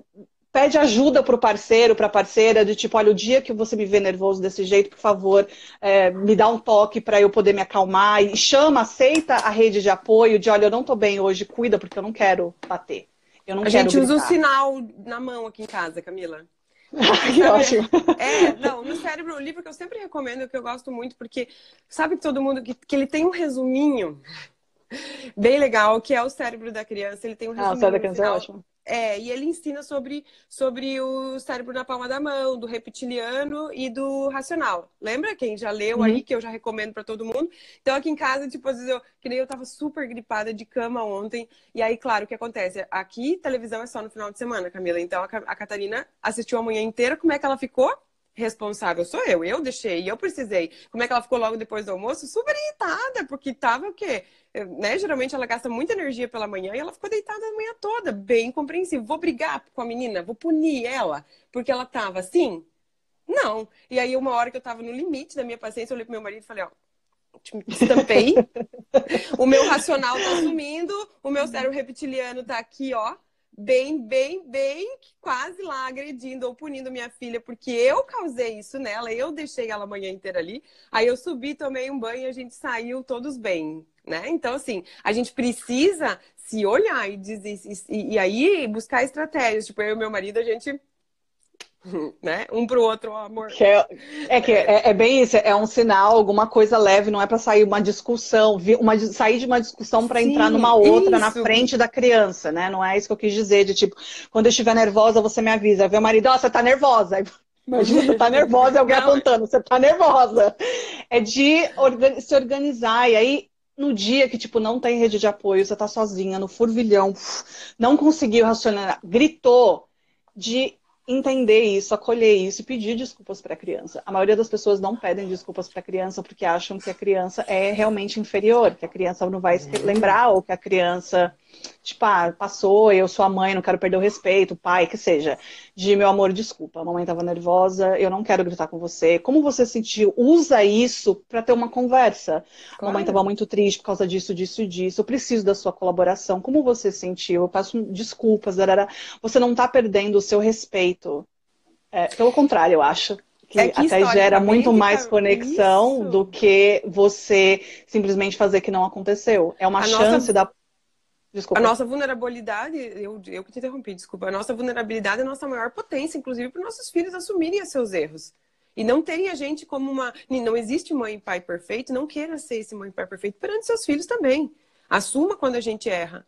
pede ajuda para o parceiro, para a parceira, de tipo, olha, o dia que você me vê nervoso desse jeito, por favor, é, me dá um toque para eu poder me acalmar. E chama, aceita a rede de apoio de, olha, eu não estou bem hoje, cuida, porque eu não quero bater. Eu não a quero gente gritar. usa o sinal na mão aqui em casa, Camila. que ótimo. É, não, no cérebro, o livro que eu sempre recomendo, que eu gosto muito, porque sabe que todo mundo, que, que ele tem um resuminho bem legal, que é o cérebro da criança, ele tem um resuminho. Ah, o cérebro da criança é ótimo. É, e ele ensina sobre, sobre o cérebro na palma da mão, do reptiliano e do racional. Lembra? Quem já leu uhum. aí, que eu já recomendo para todo mundo. Então, aqui em casa, tipo, às vezes eu, que nem eu tava super gripada de cama ontem. E aí, claro, o que acontece? Aqui, televisão é só no final de semana, Camila. Então, a, a Catarina assistiu a manhã inteira. Como é que ela ficou? Responsável sou eu, eu deixei, eu precisei. Como é que ela ficou logo depois do almoço? Super irritada, porque tava o quê? né? Geralmente ela gasta muita energia pela manhã e ela ficou deitada a manhã toda, bem compreensivo. Vou brigar com a menina, vou punir ela porque ela tava assim? Não. E aí, uma hora que eu tava no limite da minha paciência, eu olhei pro meu marido e falei, ó, estampei. o meu racional tá sumindo, o meu cérebro reptiliano tá aqui, ó, bem, bem, bem, quase lá agredindo ou punindo minha filha, porque eu causei isso nela, eu deixei ela a manhã inteira ali. Aí eu subi, tomei um banho e a gente saiu todos bem né? Então, assim, a gente precisa se olhar e, dizer, e, e aí buscar estratégias. Tipo, eu e meu marido, a gente né? Um pro outro, amor. Que é, é, que é, é, bem isso, é um sinal, alguma coisa leve, não é para sair uma discussão, uma, sair de uma discussão para entrar numa outra isso. na frente da criança, né? Não é isso que eu quis dizer, de tipo, quando eu estiver nervosa, você me avisa. Vê o marido, ó, oh, você tá nervosa. Imagina, você tá nervosa e alguém não. apontando, você tá nervosa. É de se organizar, e aí no dia que, tipo, não tem rede de apoio, você tá sozinha, no furvilhão, não conseguiu racionar, gritou de entender isso, acolher isso e pedir desculpas para a criança. A maioria das pessoas não pedem desculpas para a criança porque acham que a criança é realmente inferior, que a criança não vai uhum. lembrar ou que a criança tipo, ah, passou, eu sou a mãe, não quero perder o respeito, o pai, que seja. De meu amor, desculpa, a mamãe estava nervosa, eu não quero gritar com você. Como você sentiu? Usa isso para ter uma conversa. Claro. A mamãe estava muito triste por causa disso, disso e disso. Eu preciso da sua colaboração. Como você sentiu? Eu peço desculpas. Darara. Você não está perdendo o seu respeito. É, pelo contrário, eu acho. Que, é que até gera muito mais conexão isso. do que você simplesmente fazer que não aconteceu. É uma a chance nossa... da Desculpa. A nossa vulnerabilidade, eu, eu que te interrompi, desculpa. A nossa vulnerabilidade é a nossa maior potência, inclusive para nossos filhos assumirem seus erros. E não terem a gente como uma. Não existe mãe e pai perfeito, não queira ser esse mãe e pai perfeito perante seus filhos também. Assuma quando a gente erra.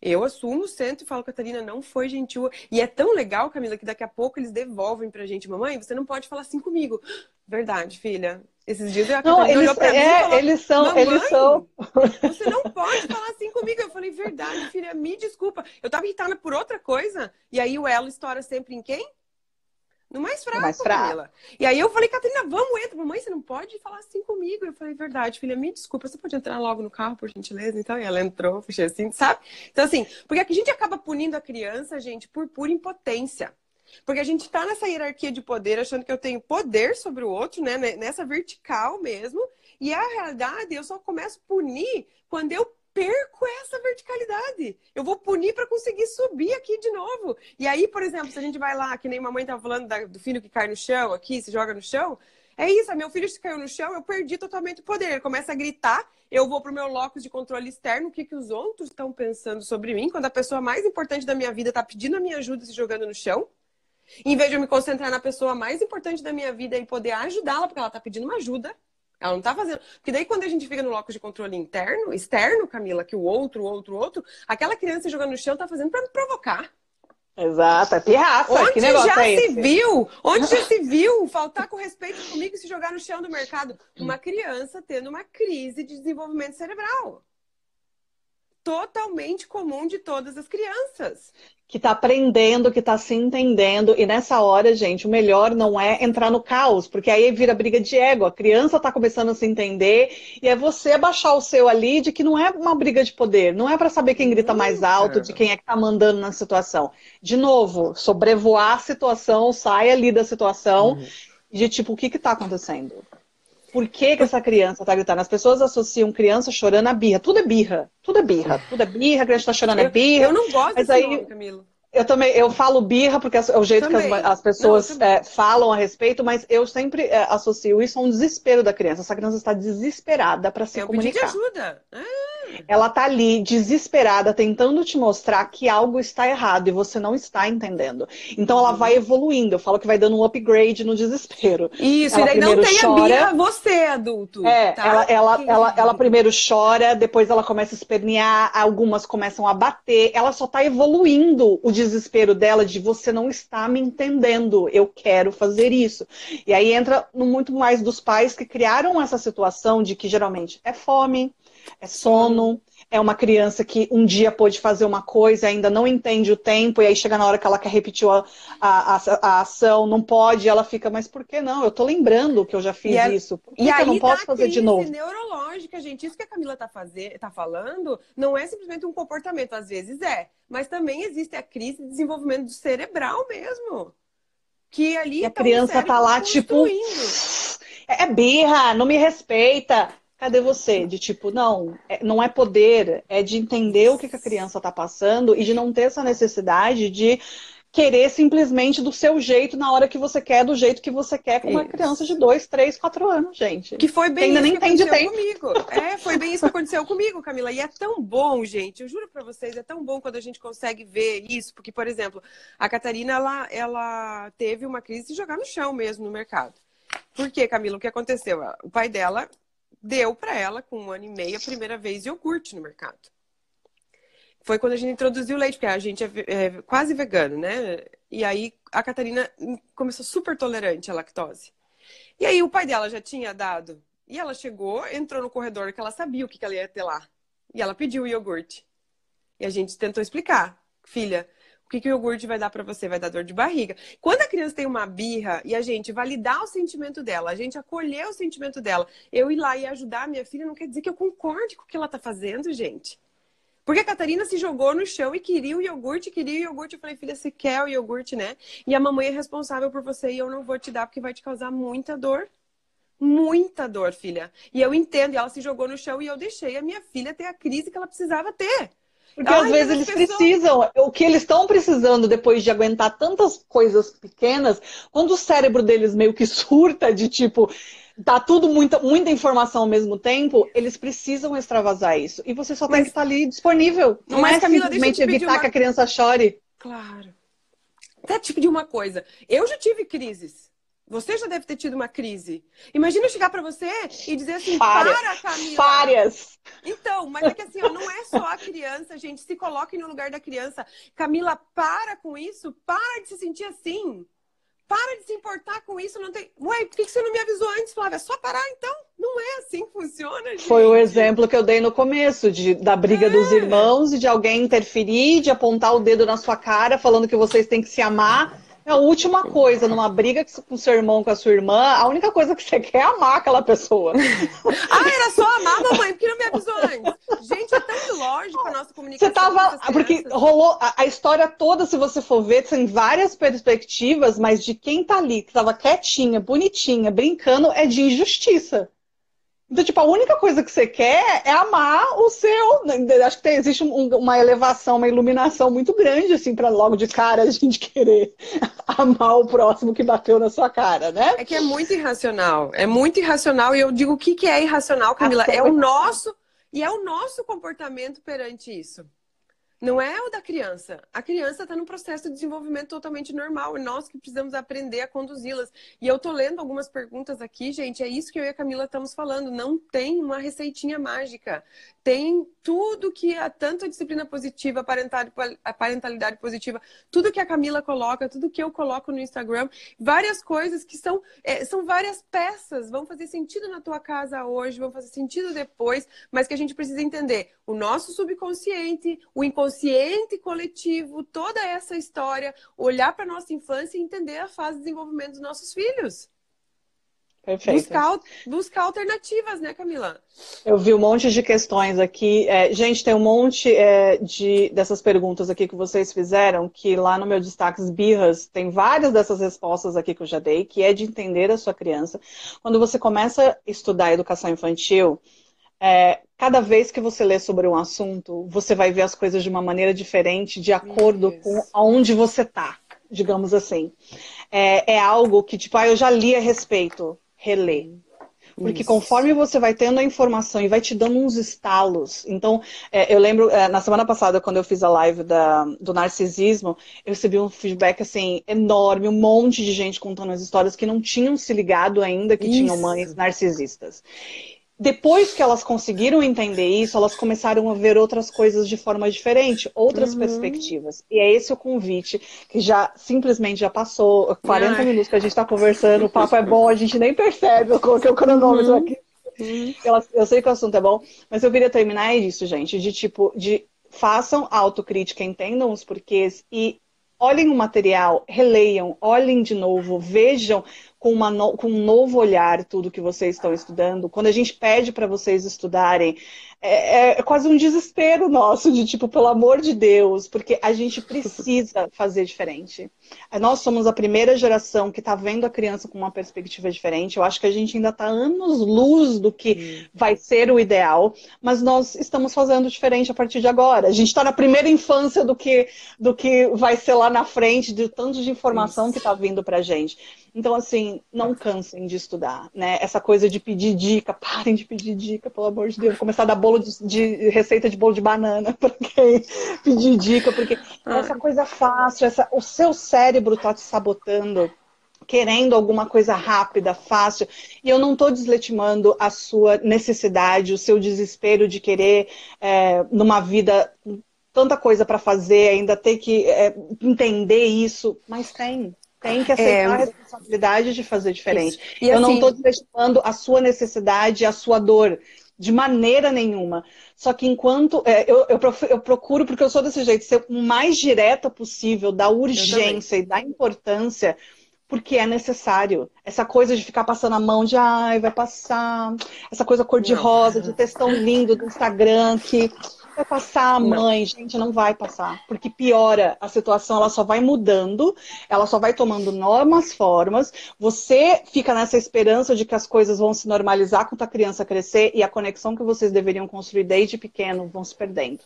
Eu assumo, sento e falo, Catarina, não foi gentil. E é tão legal, Camila, que daqui a pouco eles devolvem pra gente, mamãe, você não pode falar assim comigo. Verdade, filha. Esses dias Catarina não, eles, olhou pra mim é, e falou, eles são, eles são. Você não pode falar assim comigo. Eu falei, verdade, filha, me desculpa. Eu tava irritada por outra coisa. E aí o elo estoura sempre em quem? No mais fraco, mais fraco. E aí eu falei, Catarina, vamos, entra. Mamãe, você não pode falar assim comigo. Eu falei, verdade, filha, me desculpa, você pode entrar logo no carro, por gentileza? Então, e ela entrou, fechei assim, sabe? Então, assim, porque a gente acaba punindo a criança, gente, por pura impotência. Porque a gente tá nessa hierarquia de poder, achando que eu tenho poder sobre o outro, né? Nessa vertical mesmo. E a realidade, eu só começo a punir quando eu perco essa verticalidade. Eu vou punir para conseguir subir aqui de novo. E aí, por exemplo, se a gente vai lá, que nem mamãe estava falando da, do filho que cai no chão aqui, se joga no chão. É isso, meu filho se caiu no chão, eu perdi totalmente o poder. Ele começa a gritar, eu vou pro meu locus de controle externo, o que, que os outros estão pensando sobre mim, quando a pessoa mais importante da minha vida está pedindo a minha ajuda se jogando no chão. Em vez de eu me concentrar na pessoa mais importante da minha vida e poder ajudá-la, porque ela está pedindo uma ajuda, ela não tá fazendo. Porque daí, quando a gente fica no locus de controle interno, externo, Camila, que o outro, o outro, o outro, aquela criança jogando no chão tá fazendo para me provocar. Exato, é pirraça. Onde que negócio já é se viu? Onde já se viu faltar com respeito comigo e se jogar no chão do mercado? Uma criança tendo uma crise de desenvolvimento cerebral. Totalmente comum de todas as crianças. que tá aprendendo, que tá se entendendo. E nessa hora, gente, o melhor não é entrar no caos, porque aí vira briga de ego. A criança tá começando a se entender e é você abaixar o seu ali de que não é uma briga de poder, não é para saber quem grita mais alto, de quem é que tá mandando na situação. De novo, sobrevoar a situação, sai ali da situação Uhum. de tipo, o que que tá acontecendo? Por que, que essa criança tá gritando? As pessoas associam criança chorando a birra. Tudo é birra. Tudo é birra. Tudo é birra, a criança tá chorando é Eu, birra. eu não gosto Mas aí- nome, Camilo. Eu também, eu falo birra porque é o jeito Também. que as, as pessoas Não, eu é, falam a respeito, mas eu sempre é, associo isso a um desespero da criança. Essa criança está desesperada para se É pedido de comunicar. ajuda. É. Ela tá ali desesperada, tentando te mostrar que algo está errado e você não está entendendo. Então ela vai evoluindo. Eu falo que vai dando um upgrade no desespero. Isso, Ela e daí não tem chora. a birra você, adulto. É, tá? ela, ela, Que- ela, ela primeiro chora, depois ela começa a espernear, algumas começam a bater. Ela só tá evoluindo o desespero dela de você não está me entendendo, eu quero fazer isso. E aí entra no muito mais dos pais que criaram essa situação de que geralmente é fome, é sono. É uma criança que um dia pôde fazer uma coisa, ainda não entende o tempo, e aí chega na hora que ela quer repetir a, a, a- a ação, não pode, ela fica, mas por que não? Eu tô lembrando que eu já fiz E é- isso. Por que, E que aí eu não posso fazer de crise novo? neurológica, gente. Isso que a Camila tá, fazer, tá falando não é simplesmente um comportamento, às vezes é. Mas também existe a crise de desenvolvimento cerebral mesmo. Que ali E a tá o criança tá lá, tipo, construindo. é birra, não me respeita. Cadê você? De tipo, não, é- não é poder, é de entender o que, que a criança tá passando e de não ter essa necessidade de querer simplesmente do seu jeito na hora que você quer, do jeito que você quer, com uma Isso. criança de 2, 3, 4 anos, gente. Que foi bem Ainda isso nem que aconteceu comigo. É, foi bem isso que aconteceu comigo, Camila. E é tão bom, gente. Eu juro pra vocês, é tão bom quando a gente consegue ver isso. Porque, por exemplo, a Catarina, ela, ela teve uma crise de jogar no chão mesmo no mercado. Por quê, Camila? O que aconteceu? O pai dela deu pra ela, com um ano e meio, a primeira vez iogurte no mercado. Foi quando a gente introduziu o leite, porque a gente é, é quase vegano, né? E aí a Catarina começou super tolerante à lactose. E aí o pai dela já tinha dado. E ela chegou, entrou no corredor que ela sabia o que que ela ia ter lá. E ela pediu o iogurte. E a gente tentou explicar. Filha, o que, que o iogurte vai dar pra você? Vai dar dor de barriga. Quando a criança tem uma birra e a gente validar o sentimento dela, a gente acolher o sentimento dela, eu ir lá e ajudar a minha filha, não quer dizer que eu concorde com o que ela tá fazendo, gente. Porque a Catarina se jogou no chão e queria o iogurte, queria o iogurte. Eu falei, filha, você quer o iogurte, né? E a mamãe é responsável por você e eu não vou te dar porque vai te causar muita dor. Muita dor, filha. E eu entendo, e ela se jogou no chão e eu deixei a minha filha ter a crise que ela precisava ter. Porque Ai, às vezes eles pessoas- precisam, o que eles estão precisando depois de aguentar tantas coisas pequenas, quando o cérebro deles meio que surta de tipo, tá tudo muita, muita informação ao mesmo tempo, eles precisam extravasar isso. E você só tem Mas- que estar ali disponível. Não Mas, é Camila, simplesmente evitar uma- que a criança chore. Claro. Até te pedir uma coisa. Eu já tive crises. Você já deve ter tido uma crise. Imagina eu chegar pra você e dizer assim, Várias. para, Camila. Várias. Então, mas é que assim, ó, não é só a criança, gente. Se coloquem no lugar da criança. Camila, para com isso. Para de se sentir assim. Para de se importar com isso. Não tem. Ué, por que você não me avisou antes, Flávia? É só parar, então? Não é assim que funciona, gente. Foi o exemplo que eu dei no começo, de, da briga dos É. irmãos e de alguém interferir, de apontar o dedo na sua cara, falando que vocês têm que se amar. É a última coisa, numa briga com seu irmão, com a sua irmã, a única coisa que você quer é amar aquela pessoa. Ah, era só amar, mamãe, por que não me avisou antes? Gente, é tão ilógico a nossa comunicação. Você tava. Porque crianças. rolou a, a história toda, se você for ver, tem várias perspectivas, mas de quem tá ali, que tava quietinha, bonitinha, brincando, é de injustiça. Então, tipo, a única coisa que você quer é amar o seu. Acho que tem- existe um- uma elevação, uma iluminação muito grande, assim, pra logo de cara a gente querer amar o próximo que bateu na sua cara, né? É que é muito irracional. É muito irracional. E eu digo o que, que é irracional, Camila? Ação É o nosso. E é o nosso comportamento perante isso. Não é o da criança. A criança está num processo de desenvolvimento totalmente normal. E nós que precisamos aprender a conduzi-las. E eu tô lendo algumas perguntas aqui, gente. É isso que eu e a Camila estamos falando. Não tem uma receitinha mágica. Tem tudo que a tanto a disciplina positiva, a parentalidade positiva, tudo que a Camila coloca, tudo que eu coloco no Instagram, várias coisas que são, é, são várias peças. Vão fazer sentido na tua casa hoje, vão fazer sentido depois, mas que a gente precisa entender o nosso subconsciente, o inconsciente consciente coletivo, toda essa história, olhar para nossa infância e entender a fase de desenvolvimento dos nossos filhos. Perfeito. Buscar, buscar alternativas, né, Camila? Eu vi um monte de questões aqui. É, gente, tem um monte é, de dessas perguntas aqui que vocês fizeram, que lá no meu destaques birras tem várias dessas respostas aqui que eu já dei, que é de entender a sua criança. Quando você começa a estudar educação infantil, é, cada vez que você lê sobre um assunto, você vai ver as coisas de uma maneira diferente, de acordo Isso. com aonde você está, digamos assim. É, é, algo que, tipo, ah, eu já li a respeito, relê. Porque Isso. conforme você vai tendo a informação e vai te dando uns estalos. Então, é, eu lembro, é, na semana passada, quando eu fiz a live da, do narcisismo, eu recebi um feedback, assim, enorme, um monte de gente contando as histórias que não tinham se ligado ainda que Isso. tinham mães narcisistas depois que elas conseguiram entender isso, elas começaram a ver outras coisas de forma diferente, outras uhum. perspectivas. E é esse o convite, que já simplesmente já passou 40 Ai. minutos que a gente está conversando, o papo é bom, a gente nem percebe, eu coloquei o cronômetro uhum. aqui. Uhum. Eu, sei que o assunto é bom, mas eu queria terminar isso, gente, de tipo, de façam autocrítica, entendam os porquês e olhem o material, releiam, olhem de novo, vejam com, no, com um novo olhar tudo que vocês estão estudando. Quando a gente pede para vocês estudarem, é, é, quase um desespero nosso de tipo, pelo amor de Deus, porque a gente precisa fazer diferente. Nós somos a primeira geração que está vendo a criança com uma perspectiva diferente. Eu acho que a gente ainda está anos luz do que vai ser o ideal, mas nós estamos fazendo diferente a partir de agora. A gente está na primeira infância do que, do que vai ser lá na frente, de tanto de informação que está vindo para a gente. Então, assim, não cansem de estudar, né? Essa coisa de pedir dica, parem de pedir dica, pelo amor de Deus. Começar a dar bolo de, de receita de bolo de banana para quem pedir dica, porque ah. essa coisa fácil, essa, o seu cérebro tá te sabotando querendo alguma coisa rápida, fácil. E eu não estou desletimando a sua necessidade, o seu desespero de querer, é, numa vida, tanta coisa para fazer, ainda ter que é, entender isso, mas tem. Tem que aceitar é... a responsabilidade de fazer diferente. E, eu assim... não estou desestimando a sua necessidade, a sua dor. De maneira nenhuma. Só que enquanto. É, eu, eu, eu, procuro, porque eu sou desse jeito, ser o mais direta possível da urgência e da importância, porque é necessário. Essa coisa de ficar passando a mão de ai, vai passar. Essa coisa cor-de-rosa, de textão lindo do Instagram que vai passar, mãe, não. gente, não vai passar, porque piora a situação, ela só vai mudando, ela só vai tomando novas formas. Você fica nessa esperança de que as coisas vão se normalizar quando a criança crescer e a conexão que vocês deveriam construir desde pequeno vão se perdendo.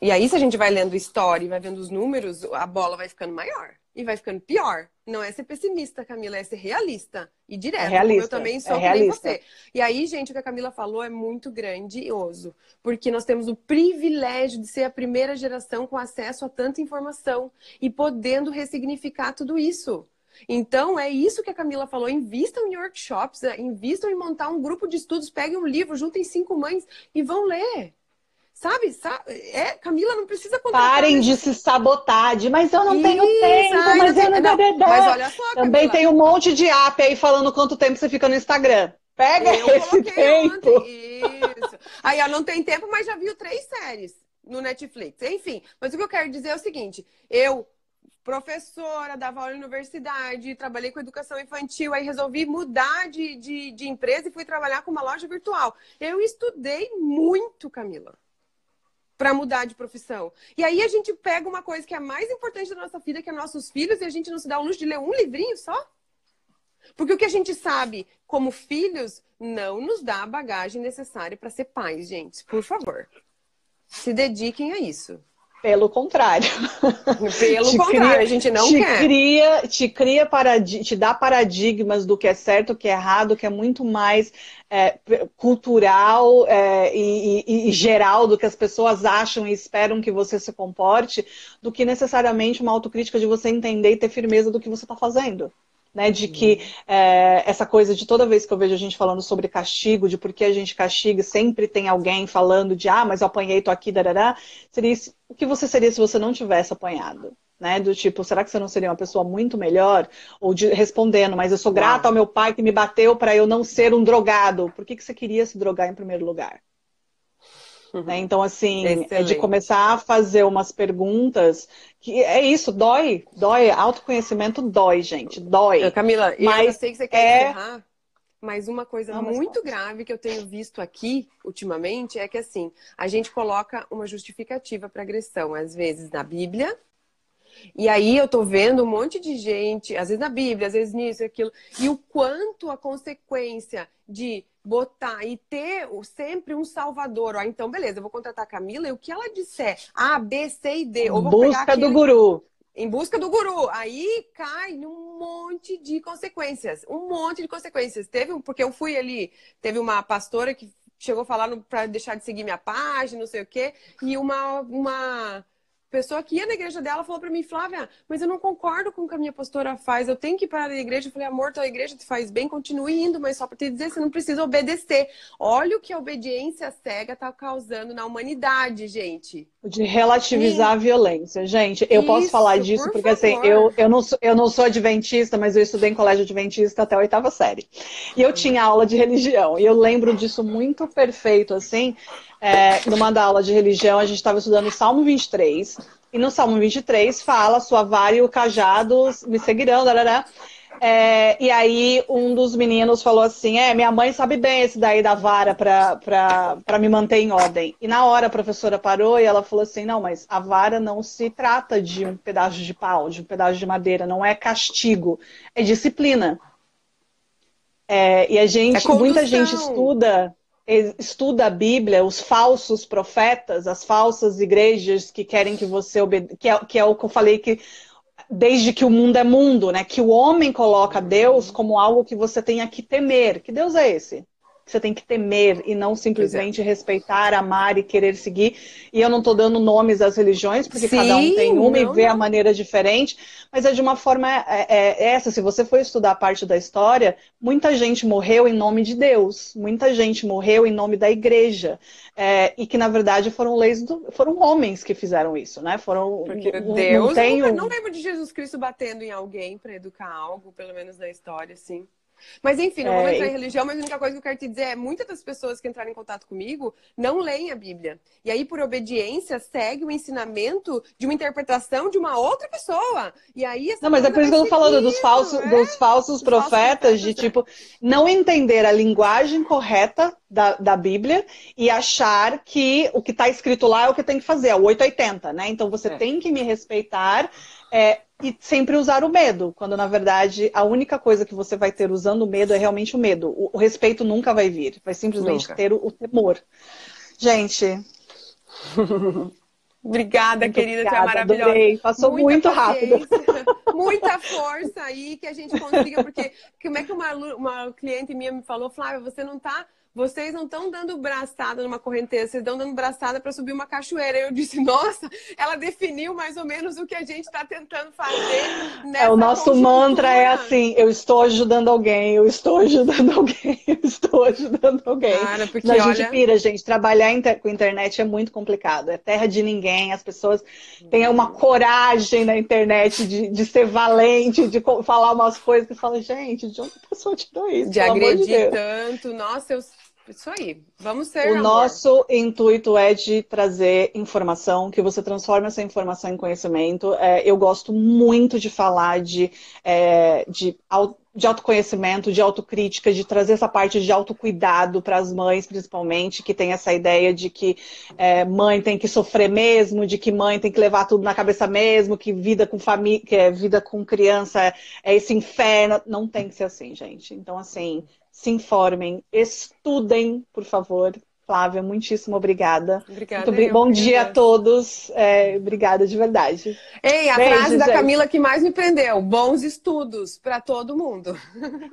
E aí, se a gente vai lendo história e vai vendo os números, a bola vai ficando maior e vai ficando pior. Não é ser pessimista, Camila, é ser realista e direto. É realista, eu também sou é que você. E aí, gente, o que a Camila falou é muito grandioso, porque nós temos o privilégio de ser a primeira geração com acesso a tanta informação e podendo ressignificar tudo isso. Então, é isso que a Camila falou. Invistam em workshops, invistam em montar um grupo de estudos, peguem um livro, juntem cinco mães e vão ler. Sabe, sabe? É, Camila, não precisa contratar. Parem de se sabotar, de, mas eu não Isso, tenho tempo, ai, mas eu não, não Mas olha só, Também tem um monte de app aí falando quanto tempo você fica no Instagram. Pega eu esse tempo. Isso. Aí, ó, não tem tempo, mas já viu três séries no Netflix. Enfim, mas o que eu quero dizer é o seguinte: eu, professora, dava aula na universidade, trabalhei com educação infantil, aí resolvi mudar de, de, de empresa e fui trabalhar com uma loja virtual. Eu estudei muito, Camila para mudar de profissão. E aí a gente pega uma coisa que é mais importante da nossa vida, que é nossos filhos, e a gente não se dá o luxo de ler um livrinho só? Porque o que a gente sabe como filhos não nos dá a bagagem necessária para ser pais, gente. Por favor. Se dediquem a isso. Pelo contrário. Pelo te contrário, cria, a gente não te quer. Cria, te cria te dá paradigmas do que é certo, o que é errado, que é muito mais é, cultural é, e, e, e, geral do que as pessoas acham e esperam que você se comporte, do que necessariamente uma autocrítica de você entender e ter firmeza do que você está fazendo né? De que é, essa coisa de toda vez que eu vejo a gente falando sobre castigo, de por que a gente castiga, sempre tem alguém falando de ah, mas eu apanhei, tô aqui, darará, seria isso, o que você seria se você não tivesse apanhado? Né, do tipo, será que você não seria uma pessoa muito melhor? Ou de, respondendo, mas eu sou grata ao meu pai que me bateu para eu não ser um drogado. Por que, que você queria se drogar em primeiro lugar? Uhum. Né? Então, assim, Excelente. é de começar a fazer umas perguntas que é isso, dói, dói, autoconhecimento dói, gente, dói. Camila, mas eu sei que você quer é... encerrar, mas uma coisa Não, muito pode. grave que eu tenho visto aqui ultimamente é que assim, a gente coloca uma justificativa para agressão, às vezes na Bíblia, e aí eu tô vendo um monte de gente, às vezes na Bíblia, às vezes nisso e aquilo, e o quanto a consequência de botar e ter sempre um salvador. Ó, então, beleza, eu vou contratar a Camila e o que ela disser, A, B, C e D. Em busca do guru. Em busca do guru. Aí cai num monte de consequências. Um monte de consequências. Teve, porque eu fui ali, teve uma pastora que chegou a falar para deixar de seguir minha página, não sei o quê, e uma, uma pessoa que ia na igreja dela falou para mim, Flávia, mas eu não concordo com o que a minha pastora faz, eu tenho que ir para a igreja. Eu falei, amor, tua igreja te faz bem, continue indo, mas só para te dizer, você não precisa obedecer. Olha o que a obediência cega está causando na humanidade, gente. De relativizar Sim. a violência. Gente, eu Isso, posso falar disso por porque assim, favor. assim, eu, eu, não sou, eu não sou adventista, mas eu estudei em colégio adventista até a oitava série. E eu tinha aula de religião, e eu lembro disso muito perfeito, assim, é, numa da aula de religião, a gente estava estudando o Salmo 23, e no Salmo 23 fala, sua vara e o cajado me seguirão, darará. É, e aí um dos meninos falou assim, é, minha mãe sabe bem esse daí da vara para me manter em ordem. E na hora a professora parou e ela falou assim, não, mas a vara não se trata de um pedaço de pau, de um pedaço de madeira, não é castigo, é disciplina. É, e a gente, é muita gente estuda estuda a Bíblia, os falsos profetas, as falsas igrejas que querem que você obedeça, que, é, que é o que eu falei que desde que o mundo é mundo, né? Que o homem coloca Deus como algo que você tenha que temer. Que Deus é esse? Você tem que temer e não simplesmente é. respeitar, amar e querer seguir. E eu não estou dando nomes às religiões, porque Sim, cada um tem uma não, e vê a maneira diferente, mas é de uma forma é, é, é, essa. Se você for estudar a parte da história, muita gente morreu em nome de Deus, muita gente morreu em nome da igreja. É, e que na verdade foram leis do, foram homens que fizeram isso, né? Foram porque Deus não, tem não, não lembro de Jesus Cristo batendo em alguém para educar algo, pelo menos na história, sim. Mas enfim, não é, vou entrar em religião, mas a única coisa que eu quero te dizer é muitas das pessoas que entraram em contato comigo não leem a Bíblia. E aí, por obediência, segue o ensinamento de uma interpretação de uma outra pessoa. E aí Não, mas é por isso que eu tô falando dos falsos, é? dos falsos dos profetas, falsos de tipo, não entender a linguagem correta da, da Bíblia e achar que o que está escrito lá é o que tem que fazer, é o 880, né? Então você é. tem que me respeitar. É, e sempre usar o medo, quando na verdade a única coisa que você vai ter usando o medo é realmente o medo. O, respeito nunca vai vir, vai simplesmente nunca. ter o, o, temor. Gente. Obrigada, muito querida, obrigada, você é maravilhosa. Adorei. Passou Muita muito rápido. Muita força aí que a gente consiga, porque como é que uma, uma cliente minha me falou, Flávia, você não está vocês não estão dando braçada numa correnteza, vocês estão dando braçada para subir uma cachoeira. Eu disse, nossa, ela definiu mais ou menos o que a gente está tentando fazer. Nessa é, o nosso mantra é assim: eu estou ajudando alguém, eu estou ajudando alguém, eu estou ajudando alguém. Cara, porque a olha... gente pira, gente. Trabalhar com internet é muito complicado. É terra de ninguém. As pessoas têm uma coragem na internet de, de ser valente, de falar umas coisas que falam, gente, de onde a pessoa tirou isso? De agredir de tanto. Nossa, eu isso aí. Vamos ser. O amor. nosso intuito é de trazer informação, que você transforme essa informação em conhecimento. É, eu gosto muito de falar de, é, de, de autoconhecimento, de autocrítica, de trazer essa parte de autocuidado para as mães, principalmente, que tem essa ideia de que é, mãe tem que sofrer mesmo, de que mãe tem que levar tudo na cabeça mesmo, que vida com família, que é vida com criança é, é esse inferno. Não tem que ser assim, gente. Então, assim se informem, estudem, por favor. Flávia, muitíssimo obrigada. Obrigada. Muito eu, bom dia a todos. É, obrigada de verdade. Ei, a Beijo, frase da gente. Camila que mais me prendeu: bons estudos para todo mundo.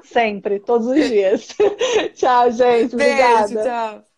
Sempre, todos os dias. tchau, gente. Beijo, obrigada. tchau.